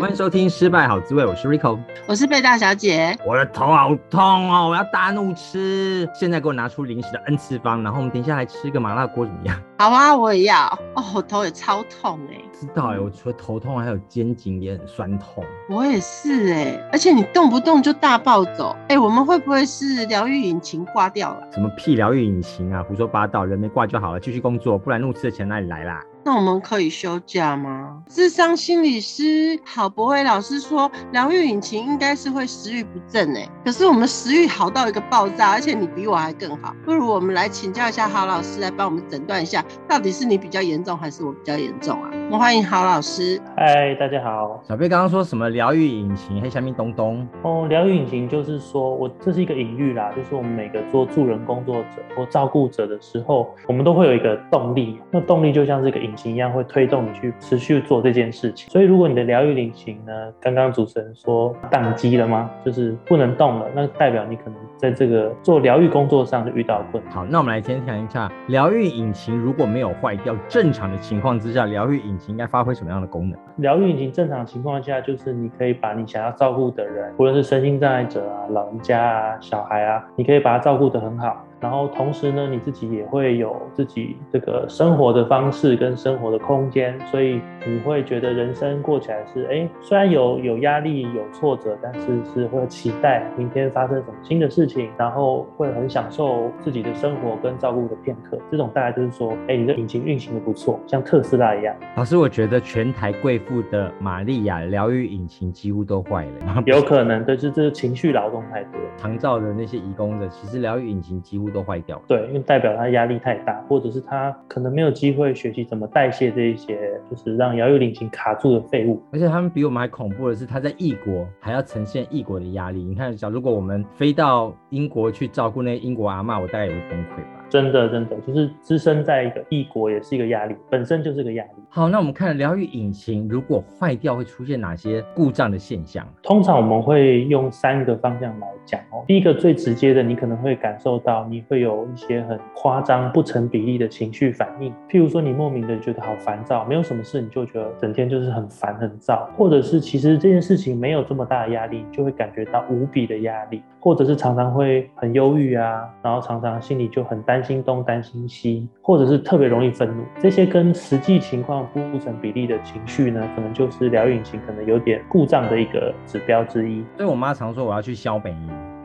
欢迎收听《失败好滋味》，我是 Rico，我是贝大小姐。我的头好痛哦，我要大怒吃。现在给我拿出零食的 N 次方，然后我们等一下来吃个麻辣锅怎么样？好啊，我也要。哦，我头也超痛哎。知道哎，我除了头痛，还有肩颈也很酸痛。我也是哎，而且你动不动就大暴走哎，我们会不会是疗愈引擎挂掉了？什么屁疗愈引擎啊，胡说八道，人没挂就好了，继续工作，不然怒吃的钱哪里来啦？那我们可以休假吗？智商心理师郝博伟老师说，疗愈引擎应该是会食欲不振哎，可是我们食欲好到一个爆炸，而且你比我还更好，不如我们来请教一下郝老师来帮我们诊断一下，到底是你比较严重还是我比较严重啊？欢迎郝老师。嗨，大家好。小贝刚刚说什么疗愈引擎？黑下面东东。哦，疗愈引擎就是说我这是一个隐喻啦，就是我们每个做助人工作者或照顾者的时候，我们都会有一个动力，那动力就像是一个引擎一样，会推动你去持续做这件事情。所以如果你的疗愈引擎呢，刚刚主持人说宕机了吗？就是不能动了，那代表你可能在这个做疗愈工作上就遇到困难。好，那我们来先谈一下疗愈引擎如果没有坏掉，正常的情况之下，疗愈引擎应该发挥什么样的功能？疗愈引擎正常情况下，就是你可以把你想要照顾的人，无论是身心障碍者啊、老人家啊、小孩啊，你可以把他照顾得很好。然后同时呢，你自己也会有自己这个生活的方式跟生活的空间，所以你会觉得人生过起来是，哎，虽然有有压力、有挫折，但是是会期待明天发生什么新的事情，然后会很享受自己的生活跟照顾的片刻。这种大概就是说，哎，你的引擎运行的不错，像特斯拉一样。老师，我觉得全台贵妇的玛利亚疗愈引擎几乎都坏了。有可能，但是这个情绪劳动太多。长照的那些移工的，其实疗愈引擎几乎都坏掉。对，因为代表他压力太大，或者是他可能没有机会学习怎么代谢这一些，就是让摇曳引擎卡住的废物。而且他们比我们还恐怖的是，他在异国还要呈现异国的压力。你看，假如果我们飞到英国去照顾那英国阿嬷，我大概也会崩溃吧。真的，真的，就是置身在一个异国也是一个压力，本身就是个压力。好，那我们看疗愈引擎如果坏掉会出现哪些故障的现象？通常我们会用三个方向来讲哦。第一个最直接的，你可能会感受到你会有一些很夸张、不成比例的情绪反应，譬如说你莫名的觉得好烦躁，没有什么事你就觉得整天就是很烦很躁，或者是其实这件事情没有这么大的压力，就会感觉到无比的压力，或者是常常会很忧郁啊，然后常常心里就很担心东担心西，或者是特别容易愤怒，这些跟实际情况不成比例的情绪呢，可能就是疗愈引擎可能有点故障的一个指标之一。所以我妈常说我要去消北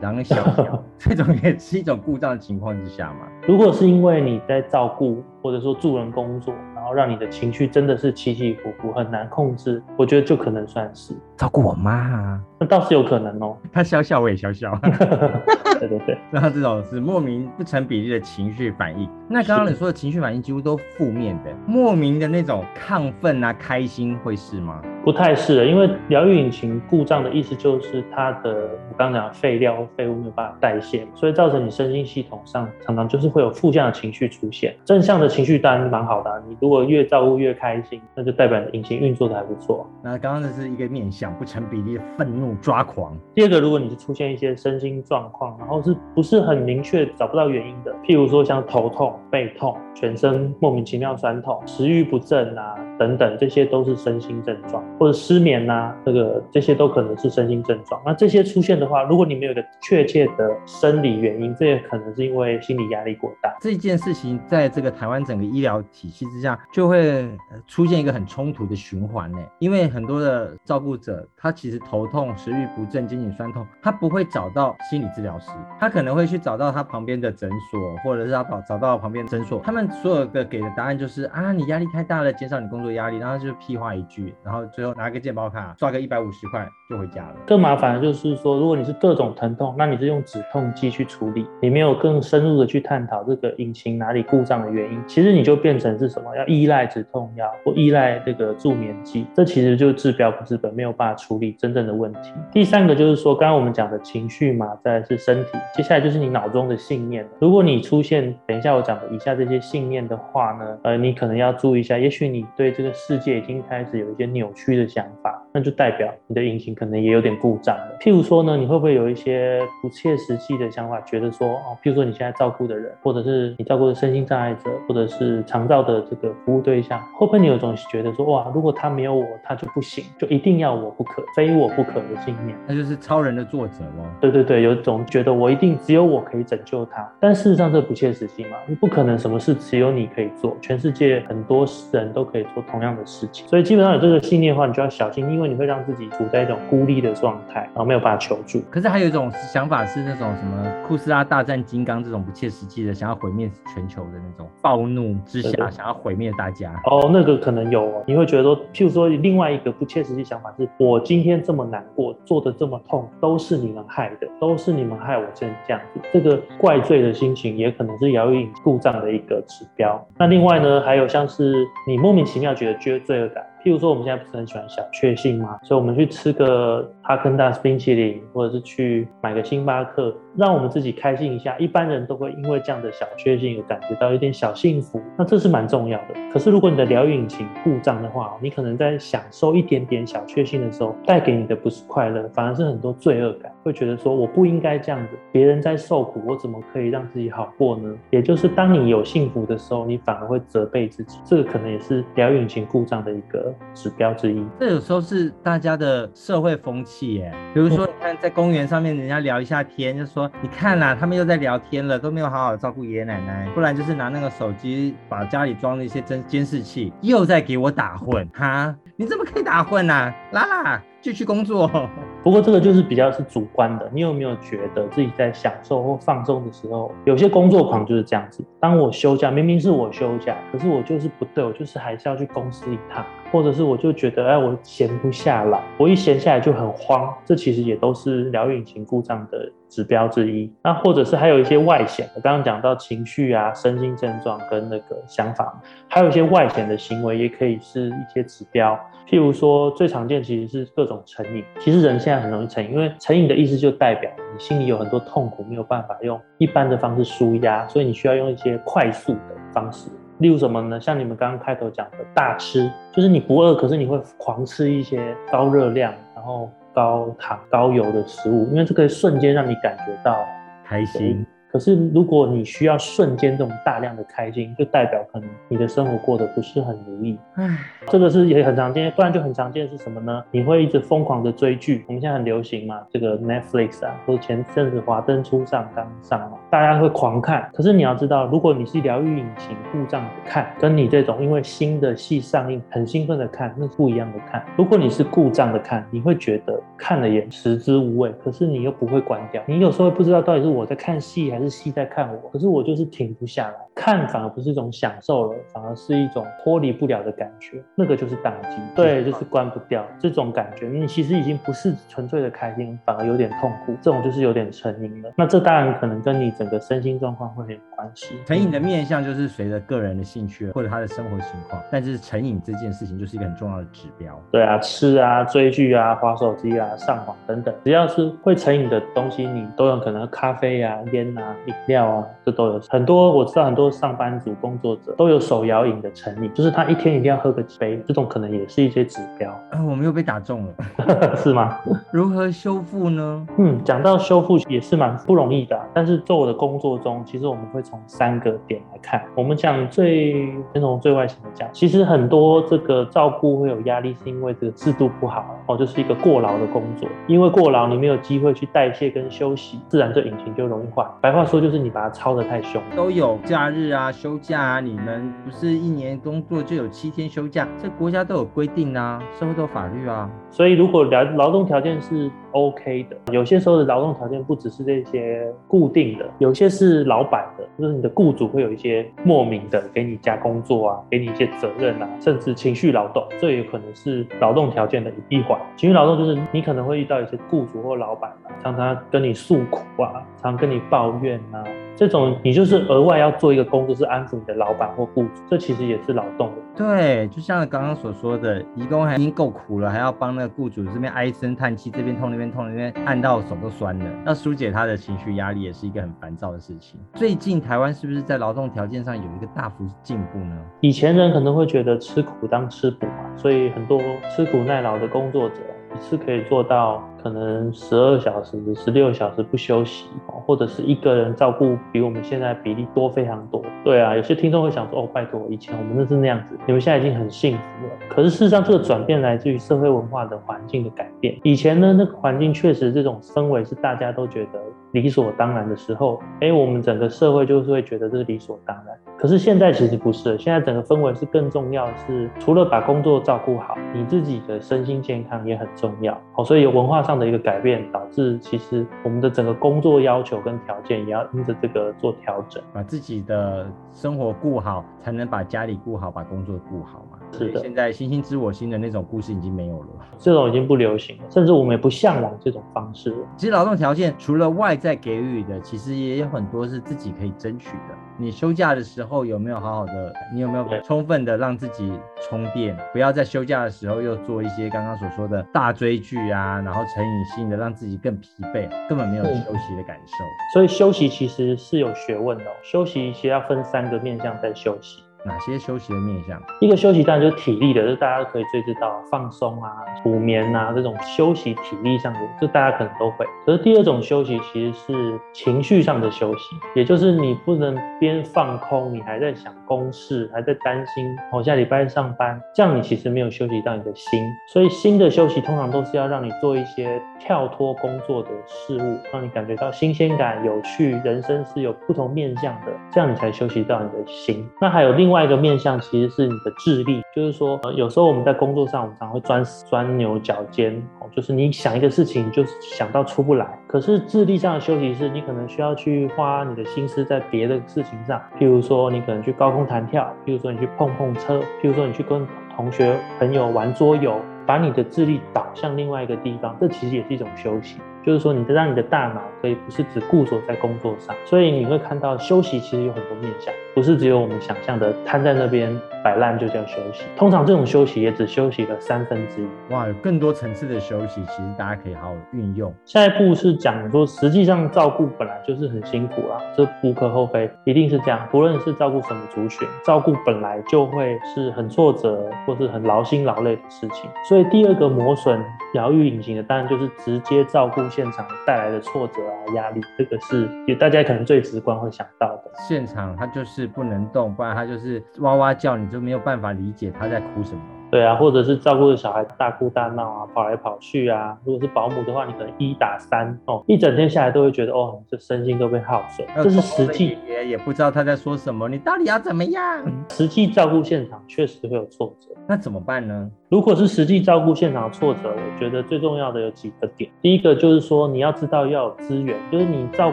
然后小小，这种也是一种故障的情况之下嘛。如果是因为你在照顾或者说助人工作，然后让你的情绪真的是起起伏伏，很难控制，我觉得就可能算是照顾我妈啊。那倒是有可能哦。他笑笑，我也笑笑。对对对，那这种是莫名不成比例的情绪反应。那刚刚你说的情绪反应几乎都负面的，莫名的那种亢奋啊、开心会是吗？不太是的，因为疗愈引擎故障的意思就是它的我刚刚讲废料或废物没有办法代谢，所以造成你身心系统上常常就是会有负向的情绪出现。正向的情绪当然蛮好的啊，你如果越照顾越开心，那就代表引擎运作的还不错。那刚刚这是一个面向不成比例的愤怒抓狂。第二个，如果你是出现一些身心状况，然后是不是很明确找不到原因的，譬如说像头痛、背痛、全身莫名其妙酸痛、食欲不振啊等等，这些都是身心症状。或者失眠呐、啊，这个这些都可能是身心症状。那这些出现的话，如果你没有一个确切的生理原因，这也可能是因为心理压力过大。这件事情在这个台湾整个医疗体系之下，就会出现一个很冲突的循环呢。因为很多的照顾者，他其实头痛、食欲不振、肩颈酸痛，他不会找到心理治疗师，他可能会去找到他旁边的诊所，或者是他找找到旁边诊所，他们所有的给的答案就是啊，你压力太大了，减少你工作压力，然后就屁话一句，然后最后。拿个健保卡刷个一百五十块就回家了。更麻烦的就是说，如果你是各种疼痛，那你是用止痛剂去处理，你没有更深入的去探讨这个引擎哪里故障的原因，其实你就变成是什么？要依赖止痛药或依赖这个助眠剂，这其实就治标不治本，没有办法处理真正的问题。第三个就是说，刚刚我们讲的情绪嘛，再来是身体，接下来就是你脑中的信念。如果你出现等一下我讲的以下这些信念的话呢，呃，你可能要注意一下，也许你对这个世界已经开始有一些扭曲的想法，那就代表你的引擎可能也有点故障了。譬如说呢，你会不会有一些不切实际的想法，觉得说哦，譬如说你现在照顾的人，或者是你照顾的身心障碍者，或者是长照的这个服务对象，会不会你有种觉得说哇，如果他没有我，他就不行，就一定要我不可，非我不可的信念？那就是超人的作者咯。对对对，有一种觉得我一定只有我可以拯救他，但事实上这不切实际嘛，你不可能什么事只有你可以做，全世界很多人都可以做同样的事情，所以基本上有这个信念的话，你就要小心，因为你会让自己处在一种孤立的状态，然后没有办法求助。可是还有一种想法是那种什么库斯拉大战金刚这种不切实际的，想要毁灭全球的那种暴怒之下想要毁灭大家。哦，那个可能有哦，你会觉得说，譬如说另外一个不切实际想法是，我今天这么难过，做的这么痛，都是你们害的，都是你们害我成这样子。这个怪罪的心情也可能是疗愈故障的一个指标。那另外呢，还有像是你莫名其妙觉得觉得罪恶感。譬如说，我们现在不是很喜欢小确幸吗？所以我们去吃个哈根达斯冰淇淋，或者是去买个星巴克，让我们自己开心一下。一般人都会因为这样的小确幸，有感觉到有点小幸福，那这是蛮重要的。可是如果你的疗愈引擎故障的话，你可能在享受一点点小确幸的时候，带给你的不是快乐，反而是很多罪恶感，会觉得说我不应该这样子，别人在受苦，我怎么可以让自己好过呢？也就是当你有幸福的时候，你反而会责备自己，这个可能也是疗愈引擎故障的一个。指标之一，这有时候是大家的社会风气耶。比如说，你看在公园上面，人家聊一下天，就说你看啦，他们又在聊天了，都没有好好照顾爷爷奶奶，不然就是拿那个手机把家里装了一些监监视器，又在给我打混哈？你怎么可以打混呢？啊？拉拉。继续工作，不过这个就是比较是主观的。你有没有觉得自己在享受或放松的时候，有些工作狂就是这样子。当我休假，明明是我休假，可是我就是不对，我就是还是要去公司一趟，或者是我就觉得，哎，我闲不下来，我一闲下来就很慌。这其实也都是疗愈引擎故障的指标之一。那或者是还有一些外显我，刚刚讲到情绪啊、身心症状跟那个想法，还有一些外显的行为，也可以是一些指标。譬如说，最常见其实是各种成瘾。其实人现在很容易成瘾，因为成瘾的意思就代表你心里有很多痛苦，没有办法用一般的方式舒压，所以你需要用一些快速的方式。例如什么呢？像你们刚刚开头讲的大吃，就是你不饿，可是你会狂吃一些高热量、然后高糖、高油的食物，因为这可以瞬间让你感觉到开心。可是，如果你需要瞬间这种大量的开心，就代表可能你的生活过得不是很如意。唉，这个是也很常见，不然就很常见是什么呢？你会一直疯狂的追剧，我们现在很流行嘛，这个 Netflix 啊，或者前阵子华灯初上刚上嘛，大家会狂看。可是你要知道，如果你是疗愈引擎故障的看，跟你这种因为新的戏上映很兴奋的看，那是不一样的看。如果你是故障的看，你会觉得看了也食之无味，可是你又不会关掉，你有时候不知道到底是我在看戏还是。是戏在看我，可是我就是停不下来，看反而不是一种享受了，反而是一种脱离不了的感觉，那个就是打击，对，就是关不掉这种感觉，你其实已经不是纯粹的开心，反而有点痛苦，这种就是有点成瘾了。那这当然可能跟你整个身心状况会有关系。成瘾的面向就是随着个人的兴趣或者他的生活情况，但是成瘾这件事情就是一个很重要的指标。对啊，吃啊、追剧啊、划手机啊、上网等等，只要是会成瘾的东西，你都有可能咖啡啊、烟啊。饮料啊，这都有很多。我知道很多上班族、工作者都有手摇饮的成瘾，就是他一天一定要喝个几杯，这种可能也是一些指标。啊，我们又被打中了，是吗？如何修复呢？嗯，讲到修复也是蛮不容易的啊。但是做我的工作中，其实我们会从三个点来看。我们讲最先从最外层的讲，其实很多这个照顾会有压力，是因为这个制度不好哦，就是一个过劳的工作。因为过劳，你没有机会去代谢跟休息，自然这引擎就容易坏。白话。说就是你把它操得太凶，都有假日啊、休假啊，你们不是一年工作就有七天休假，这国家都有规定啊，社会都有法律啊。所以如果劳劳动条件是 OK 的，有些时候的劳动条件不只是这些固定的，有些是老板的。就是你的雇主会有一些莫名的给你加工作啊，给你一些责任啊，甚至情绪劳动，这也可能是劳动条件的一环。情绪劳动就是你可能会遇到一些雇主或老板啊，常常跟你诉苦啊，常跟你抱怨啊。这种你就是额外要做一个工作，是安抚你的老板或雇主，这其实也是劳动。对，就像刚刚所说的，义工还已经够苦了，还要帮那个雇主这边唉声叹气，这边痛那边痛，那边按到手都酸了，那疏解他的情绪压力，也是一个很烦躁的事情。最近台湾是不是在劳动条件上有一个大幅进步呢？以前人可能会觉得吃苦当吃补嘛，所以很多吃苦耐劳的工作者。一次可以做到可能十二小时、十六小时不休息，或者是一个人照顾比我们现在比例多非常多。对啊，有些听众会想说：“哦，拜托，以前我们那是那样子，你们现在已经很幸福了。”可是事实上，这个转变来自于社会文化的环境的改变。以前呢，那个环境确实这种氛围是大家都觉得理所当然的时候，哎，我们整个社会就是会觉得这是理所当然。可是现在其实不是，现在整个氛围是更重要是，除了把工作照顾好，你自己的身心健康也很重要。好，所以有文化上的一个改变，导致其实我们的整个工作要求跟条件也要因着这个做调整，把自己的生活顾好，才能把家里顾好，把工作顾好嘛。是的，现在“星星知我心”的那种故事已经没有了，这种已经不流行了，甚至我们也不向往这种方式了。其实劳动条件除了外在给予的，其实也有很多是自己可以争取的。你休假的时候有没有好好的？你有没有充分的让自己充电？不要在休假的时候又做一些刚刚所说的大追剧啊，然后成瘾性的让自己更疲惫，根本没有休息的感受。所以休息其实是有学问的哦，休息其实要分三个面向在休息。哪些休息的面向？一个休息当然就是体力的，就大家都可以最知道放松啊、补眠啊这种休息体力上的，就大家可能都会。可是第二种休息其实是情绪上的休息，也就是你不能边放空，你还在想公事，还在担心我下礼拜上班，这样你其实没有休息到你的心。所以心的休息通常都是要让你做一些跳脱工作的事物，让你感觉到新鲜感、有趣，人生是有不同面向的，这样你才休息到你的心。那还有另。另外一个面向其实是你的智力，就是说，呃，有时候我们在工作上，我们常会钻钻牛角尖，哦，就是你想一个事情，就是想到出不来。可是智力上的休息是，你可能需要去花你的心思在别的事情上，譬如说，你可能去高空弹跳，譬如说，你去碰碰车，譬如说，你去跟同学朋友玩桌游，把你的智力导向另外一个地方，这其实也是一种休息。就是说，你让你的大脑可以不是只固守在工作上，所以你会看到休息其实有很多面向，不是只有我们想象的瘫在那边摆烂就叫休息。通常这种休息也只休息了三分之一。哇，有更多层次的休息，其实大家可以好好运用。下一步是讲说，实际上照顾本来就是很辛苦啦，这无可厚非，一定是这样。不论是照顾什么族群，照顾本来就会是很挫折或是很劳心劳累的事情。所以第二个磨损疗愈隐形的，当然就是直接照顾。现场带来的挫折啊、压力，这个是也大家可能最直观会想到的。现场他就是不能动，不然他就是哇哇叫，你就没有办法理解他在哭什么。对啊，或者是照顾的小孩大哭大闹啊，跑来跑去啊。如果是保姆的话，你可能一打三哦，一整天下来都会觉得哦，这身心都被耗损。这是实际，也也不知道他在说什么，你到底要怎么样？实际照顾现场确实会有挫折，那怎么办呢？如果是实际照顾现场的挫折，我觉得最重要的有几个点。第一个就是说，你要知道要有资源，就是你照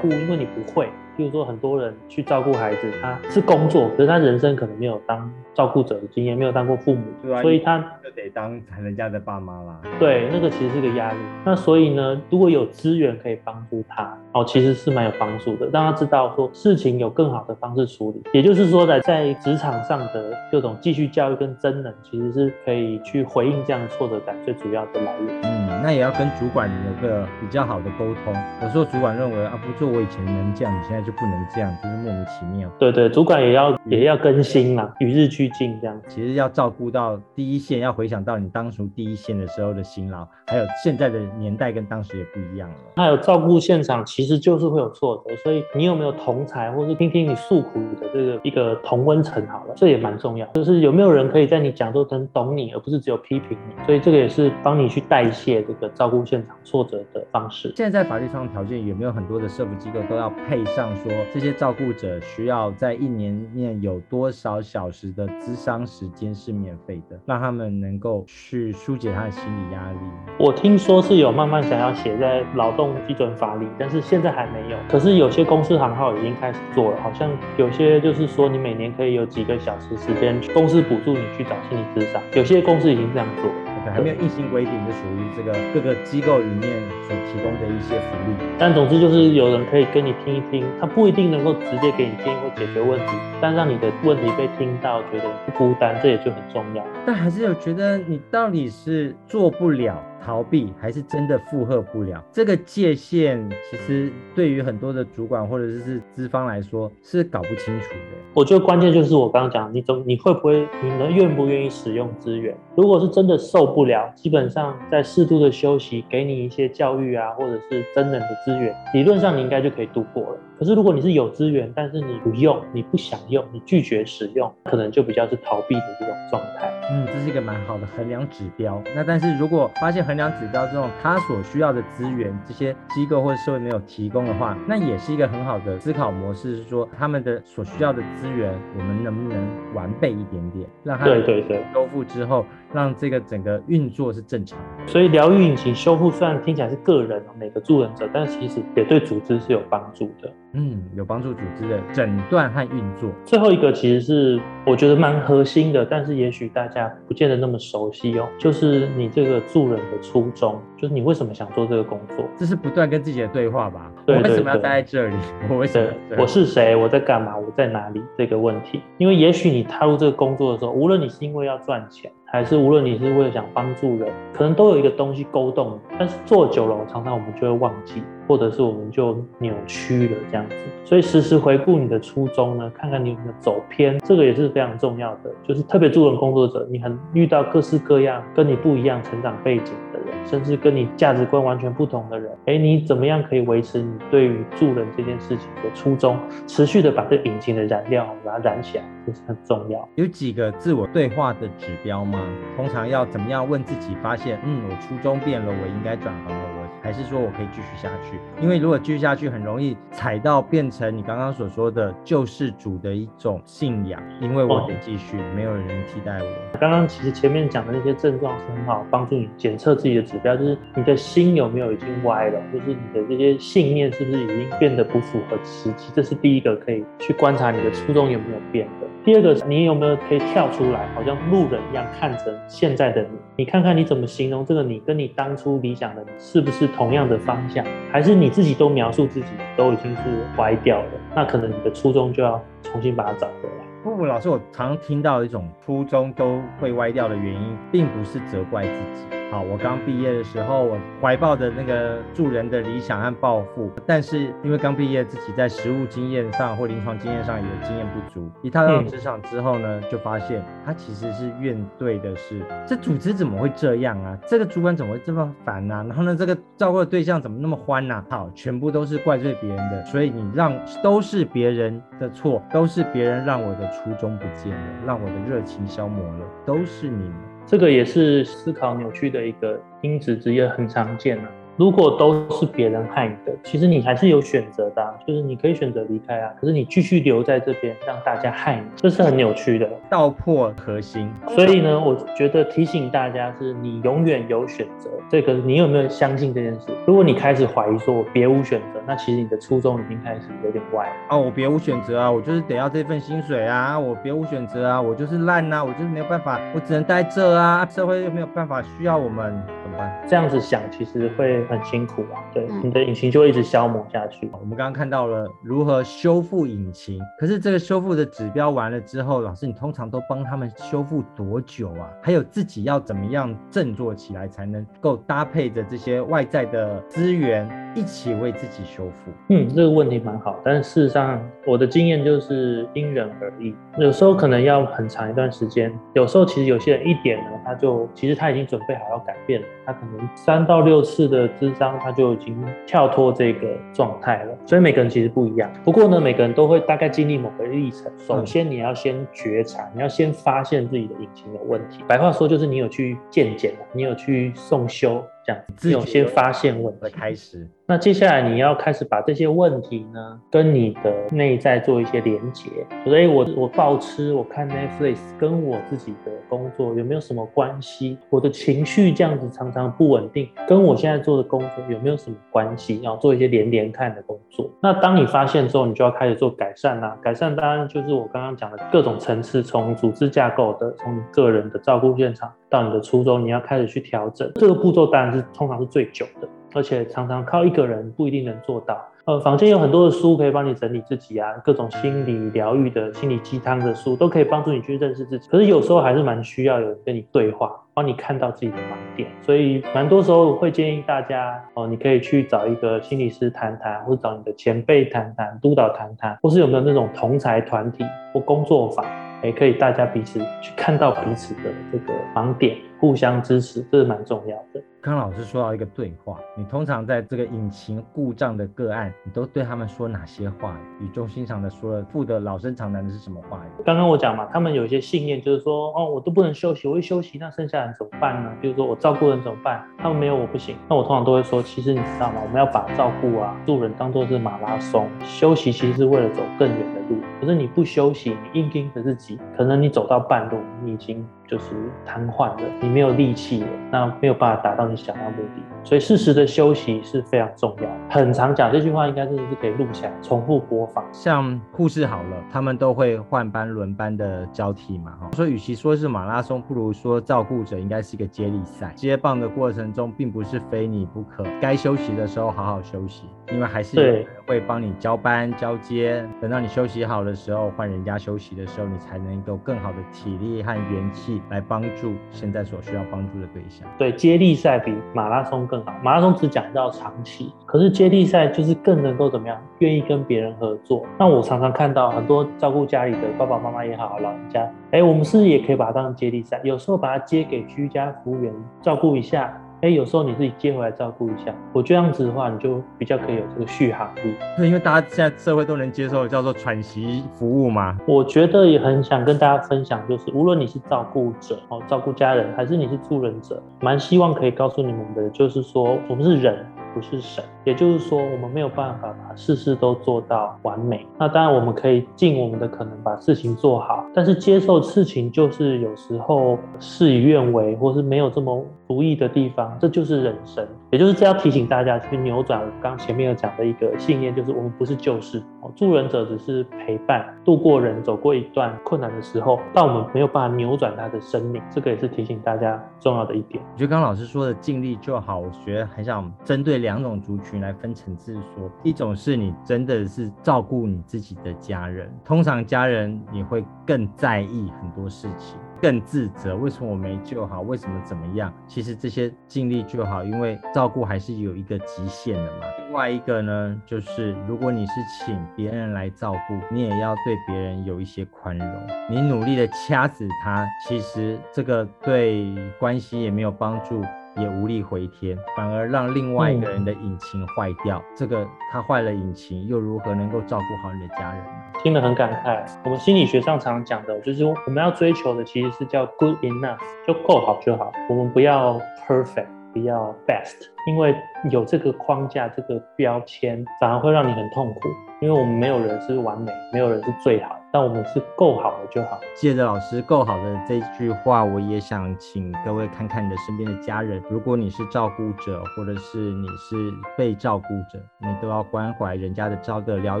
顾，因为你不会。譬如说，很多人去照顾孩子，他是工作，可是他人生可能没有当照顾者的经验，没有当过父母，啊、所以他就得当人家的爸妈啦。对，那个其实是个压力。那所以呢，如果有资源可以帮助他，哦，其实是蛮有帮助的，让他知道说事情有更好的方式处理。也就是说，呢在职场上的各种继续教育跟真能，其实是可以去回应这样的挫折感最主要的来源。嗯，那也要跟主管有个比较好的沟通。有时候主管认为啊，不做我以前能这样，你现在就不能这样，就是莫名其妙。对对，主管也要也要更新嘛，与日俱进这样。其实要照顾到第一线，要回想到你当初第一线的时候的辛劳，还有现在的年代跟当时也不一样了。还有照顾现场，其实就是会有挫折，所以你有没有同才，或是听听你诉苦的这个一个同温层好了，这也蛮重要。就是有没有人可以在你讲座中懂你，而不是只有批评你。所以这个也是帮你去代谢这个照顾现场挫折的方式。现在在法律上的条件有没有很多的社福机构都要配上上说，这些照顾者需要在一年内有多少小时的咨商时间是免费的，让他们能够去疏解他的心理压力。我听说是有慢慢想要写在劳动基准法里，但是现在还没有。可是有些公司行号已经开始做了，好像有些就是说你每年可以有几个小时时间，公司补助你去找心理咨商，有些公司已经这样做。还没有硬性规定，就属于这个各个机构里面所提供的一些福利。但总之就是有人可以跟你听一听，他不一定能够直接给你建议或解决问题，但让你的问题被听到，觉得不孤单，这也就很重要。但还是有觉得你到底是做不了。逃避还是真的负荷不了，这个界限其实对于很多的主管或者是资方来说是搞不清楚的。我觉得关键就是我刚刚讲，你怎你会不会，你能愿不愿意使用资源？如果是真的受不了，基本上在适度的休息，给你一些教育啊，或者是真人的资源，理论上你应该就可以度过了。可是如果你是有资源，但是你不用，你不想用，你拒绝使用，可能就比较是逃避的这种状态。嗯，这是一个蛮好的衡量指标。那但是如果发现衡量指标这种他所需要的资源，这些机构或者社会没有提供的话，那也是一个很好的思考模式，是说他们的所需要的资源，我们能不能完备一点点，让他对对对修复之后，让这个整个运作是正常的。所以疗愈引擎修复虽然听起来是个人每个助人者，但是其实也对组织是有帮助的。嗯，有帮助组织的诊断和运作。最后一个其实是我觉得蛮核心的，但是也许大家不见得那么熟悉哦，就是你这个助人的初衷，就是你为什么想做这个工作？这是不断跟自己的对话吧？对，对，对，我为什么要待在这里？我为什么？我是谁？我在干嘛？我在哪里？这个问题，因为也许你踏入这个工作的时候，无论你是因为要赚钱。还是无论你是为了想帮助人，可能都有一个东西勾动，但是做久了，常常我们就会忘记，或者是我们就扭曲了这样子。所以时时回顾你的初衷呢，看看你有没有走偏，这个也是非常重要的。就是特别助人工作者，你很遇到各式各样跟你不一样成长背景的人，甚至跟你价值观完全不同的人，哎，你怎么样可以维持你对于助人这件事情的初衷，持续的把这引擎的燃料把它燃起来，这是很重要。有几个自我对话的指标吗？通常要怎么样问自己？发现，嗯，我初衷变了，我应该转行了，我还是说我可以继续下去？因为如果继续下去，很容易踩到变成你刚刚所说的救世主的一种信仰，因为我得继续，哦、没有人替代我。刚刚其实前面讲的那些症状是很好帮助你检测自己的指标，就是你的心有没有已经歪了，就是你的这些信念是不是已经变得不符合实际？这是第一个可以去观察你的初衷有没有变的。第二个，你有没有可以跳出来，好像路人一样看着现在的你，你看看你怎么形容这个你，跟你当初理想的你是不是同样的方向，还是你自己都描述自己都已经是歪掉了？那可能你的初衷就要重新把它找回来。不不，老师，我常听到一种初衷都会歪掉的原因，并不是责怪自己。好，我刚毕业的时候，我怀抱的那个助人的理想和抱负，但是因为刚毕业，自己在实务经验上或临床经验上也经验不足，一踏到职场之后呢，就发现他其实是怨对的是这组织怎么会这样啊？这个主管怎么会这么烦啊？然后呢，这个照顾的对象怎么那么欢啊？好，全部都是怪罪别人的，所以你让都是别人的错，都是别人让我的初衷不见了，让我的热情消磨了，都是你们。这个也是思考扭曲的一个因子之一，很常见的。如果都是别人害你的，其实你还是有选择的啊，就是你可以选择离开啊。可是你继续留在这边，让大家害你，这是很扭曲的，道破核心。所以呢，我觉得提醒大家是，你永远有选择。这个你有没有相信这件事？如果你开始怀疑说我别无选择，那其实你的初衷已经开始有点歪了。哦，我别无选择啊，我就是得要这份薪水啊，我别无选择啊，我就是烂啊，我就是没有办法，我只能待这啊，社会又没有办法需要我们。怎么办这样子想其实会很辛苦啊，对，你的引擎就会一直消磨下去。我们刚刚看到了如何修复引擎，可是这个修复的指标完了之后，老师你通常都帮他们修复多久啊？还有自己要怎么样振作起来，才能够搭配着这些外在的资源一起为自己修复？嗯，这个问题蛮好，但是事实上我的经验就是因人而异，有时候可能要很长一段时间，有时候其实有些人一点呢，他就其实他已经准备好要改变了。他可能三到六次的智商，他就已经跳脱这个状态了。所以每个人其实不一样。不过呢，每个人都会大概经历某个历程。首先，你要先觉察，你要先发现自己的引擎有问题。白话说就是你有去鉴检，你有去送修，这样子，有先发现问题开始。那接下来你要开始把这些问题呢，跟你的内在做一些连结。我说，哎，我我暴吃，我看 Netflix，跟我自己的工作有没有什么关系？我的情绪这样子常常不稳定，跟我现在做的工作有没有什么关系？然后做一些连连看的工做。那当你发现之后，你就要开始做改善啦。改善当然就是我刚刚讲的各种层次，从组织架构的，从你个人的照顾现场到你的初衷，你要开始去调整。这个步骤当然是通常是最久的。而且常常靠一个人不一定能做到。呃，房间有很多的书可以帮你整理自己啊，各种心理疗愈的心理鸡汤的书都可以帮助你去认识自己。可是有时候还是蛮需要有人跟你对话，帮你看到自己的盲点。所以蛮多时候会建议大家哦，你可以去找一个心理师谈谈，或者找你的前辈谈谈、督导谈谈，或是有没有那种同才团体或工作坊，也可以大家彼此去看到彼此的这个盲点，互相支持，这是蛮重要的。刚老师说到一个对话，你通常在这个引擎故障的个案，你都对他们说哪些话？语重心长的说了，负责老生常谈的是什么话？刚刚我讲嘛，他们有一些信念，就是说，哦，我都不能休息，我一休息，那剩下人怎么办呢？比如说我照顾人怎么办？他们没有我不行。那我通常都会说，其实你知道吗？我们要把照顾啊、助人当做是马拉松，休息其实是为了走更远的路。可是你不休息，你硬盯着自己，可能你走到半路，你已经。就是瘫痪了，你没有力气了，那没有办法达到你想要目的。所以适时的休息是非常重要。很常讲这句话，应该真的是可以录下来，重复播放。像护士好了，他们都会换班轮班的交替嘛，哈。所以与其说是马拉松，不如说照顾者应该是一个接力赛。接棒的过程中，并不是非你不可，该休息的时候好好休息，因为还是有人会帮你交班交接。等到你休息好的时候，换人家休息的时候，你才能够更好的体力和元气。来帮助现在所需要帮助的对象。对，接力赛比马拉松更好。马拉松只讲到长期，可是接力赛就是更能够怎么样，愿意跟别人合作。那我常常看到很多照顾家里的爸爸妈妈也好，老人家，哎，我们是不是也可以把它当成接力赛？有时候把它接给居家服务员照顾一下。哎，有时候你自己接回来照顾一下，我这样子的话，你就比较可以有这个续航力。对，因为大家现在社会都能接受叫做喘息服务嘛。我觉得也很想跟大家分享，就是无论你是照顾者哦，照顾家人，还是你是助人者，蛮希望可以告诉你们的，就是说我们是人。不是神，也就是说，我们没有办法把事事都做到完美。那当然，我们可以尽我们的可能把事情做好，但是接受事情就是有时候事与愿违，或是没有这么如意的地方，这就是人生。也就是这要提醒大家去扭转我刚前面有讲的一个信念，就是我们不是救世，助人者只是陪伴度过人走过一段困难的时候，但我们没有办法扭转他的生命。这个也是提醒大家重要的一点。我觉得刚刚老师说的尽力就好，我觉得很想针对两种族群来分层次说，一种是你真的是照顾你自己的家人，通常家人你会更在意很多事情。更自责，为什么我没救好？为什么怎么样？其实这些尽力就好，因为照顾还是有一个极限的嘛。另外一个呢，就是如果你是请别人来照顾，你也要对别人有一些宽容。你努力的掐死他，其实这个对关系也没有帮助。也无力回天，反而让另外一个人的引擎坏掉。嗯、这个他坏了引擎，又如何能够照顾好你的家人呢？听得很感慨。我们心理学上常讲的，就是我们要追求的其实是叫 good enough，就够好就好。我们不要 perfect，不要 best，因为有这个框架、这个标签，反而会让你很痛苦。因为我们没有人是完美，没有人是最好，但我们是够好的就好。借着老师够好的这句话，我也想请各位看看你的身边的家人。如果你是照顾者，或者是你是被照顾者，你都要关怀人家的这个疗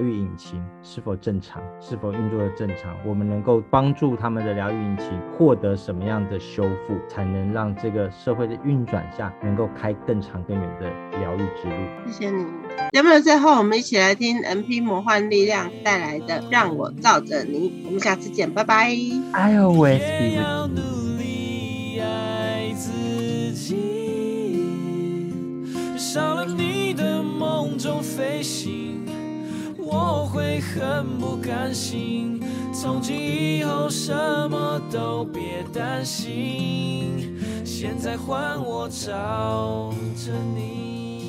愈引擎是否正常，是否运作的正常。我们能够帮助他们的疗愈引擎获得什么样的修复，才能让这个社会的运转下能够开更长更远的疗愈之路。谢谢你。节目的最后，我们一起来听 MP。魔幻力量带来的，让我罩着你。我们下次见，拜拜。I always be with you。少了你的梦中飞行，我会很不甘心。从今以后什么都别担心，现在换我罩着你。